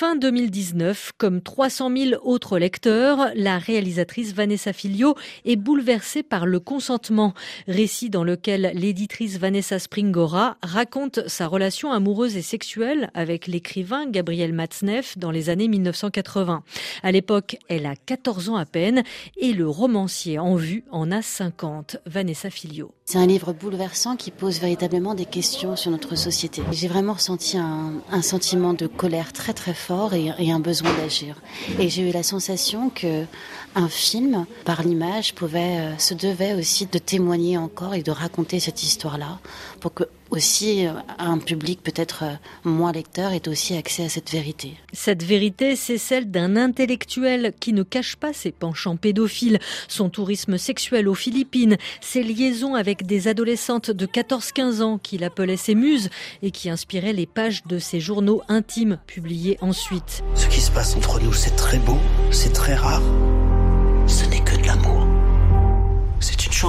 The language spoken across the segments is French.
Fin 2019, comme 300 000 autres lecteurs, la réalisatrice Vanessa Filio est bouleversée par le consentement, récit dans lequel l'éditrice Vanessa Springora raconte sa relation amoureuse et sexuelle avec l'écrivain Gabriel Matzneff dans les années 1980. À l'époque, elle a 14 ans à peine et le romancier en vue en a 50. Vanessa Filio. C'est un livre bouleversant qui pose véritablement des questions sur notre société. J'ai vraiment ressenti un, sentiment de colère très très fort et, et un besoin d'agir. Et j'ai eu la sensation que un film, par l'image, pouvait, euh, se devait aussi de témoigner encore et de raconter cette histoire-là, pour que aussi euh, un public peut-être euh, moins lecteur ait aussi accès à cette vérité. Cette vérité, c'est celle d'un intellectuel qui ne cache pas ses penchants pédophiles, son tourisme sexuel aux Philippines, ses liaisons avec des adolescentes de 14-15 ans qu'il appelait ses muses et qui inspiraient les pages de ses journaux intimes publiés ensuite. Ce qui se passe entre nous, c'est très beau, c'est très rare. Ce n'est que de l'amour.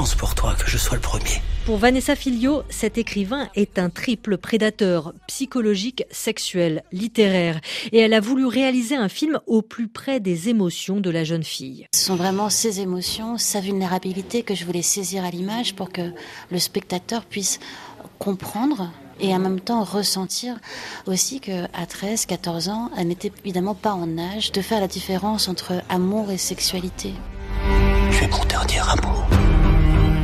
Chance pour toi que je sois le premier. Pour Vanessa Filio, cet écrivain est un triple prédateur psychologique, sexuel, littéraire. Et elle a voulu réaliser un film au plus près des émotions de la jeune fille. Ce sont vraiment ses émotions, sa vulnérabilité que je voulais saisir à l'image pour que le spectateur puisse comprendre et en même temps ressentir aussi que à 13, 14 ans, elle n'était évidemment pas en âge de faire la différence entre amour et sexualité. Je vais mon dernier amour.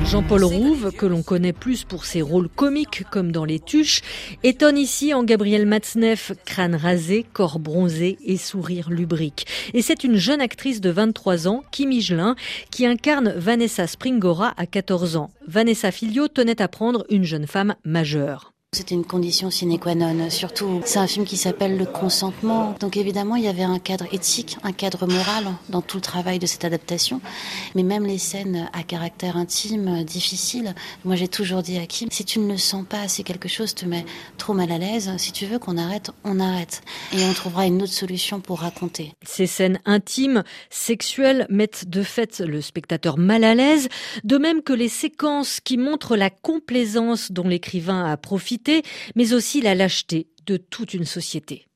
Jean-Paul Rouve, que l'on connaît plus pour ses rôles comiques comme dans Les Tuches, étonne ici en Gabriel Matzneff, crâne rasé, corps bronzé et sourire lubrique. Et c'est une jeune actrice de 23 ans, Kim Higelin, qui incarne Vanessa Springora à 14 ans. Vanessa Filio tenait à prendre une jeune femme majeure. C'était une condition sine qua non. Surtout, c'est un film qui s'appelle Le consentement. Donc évidemment, il y avait un cadre éthique, un cadre moral dans tout le travail de cette adaptation. Mais même les scènes à caractère intime, difficiles, moi j'ai toujours dit à Kim, si tu ne le sens pas, si quelque chose te met trop mal à l'aise, si tu veux qu'on arrête, on arrête. Et on trouvera une autre solution pour raconter. Ces scènes intimes, sexuelles, mettent de fait le spectateur mal à l'aise, de même que les séquences qui montrent la complaisance dont l'écrivain a profité mais aussi la lâcheté de toute une société.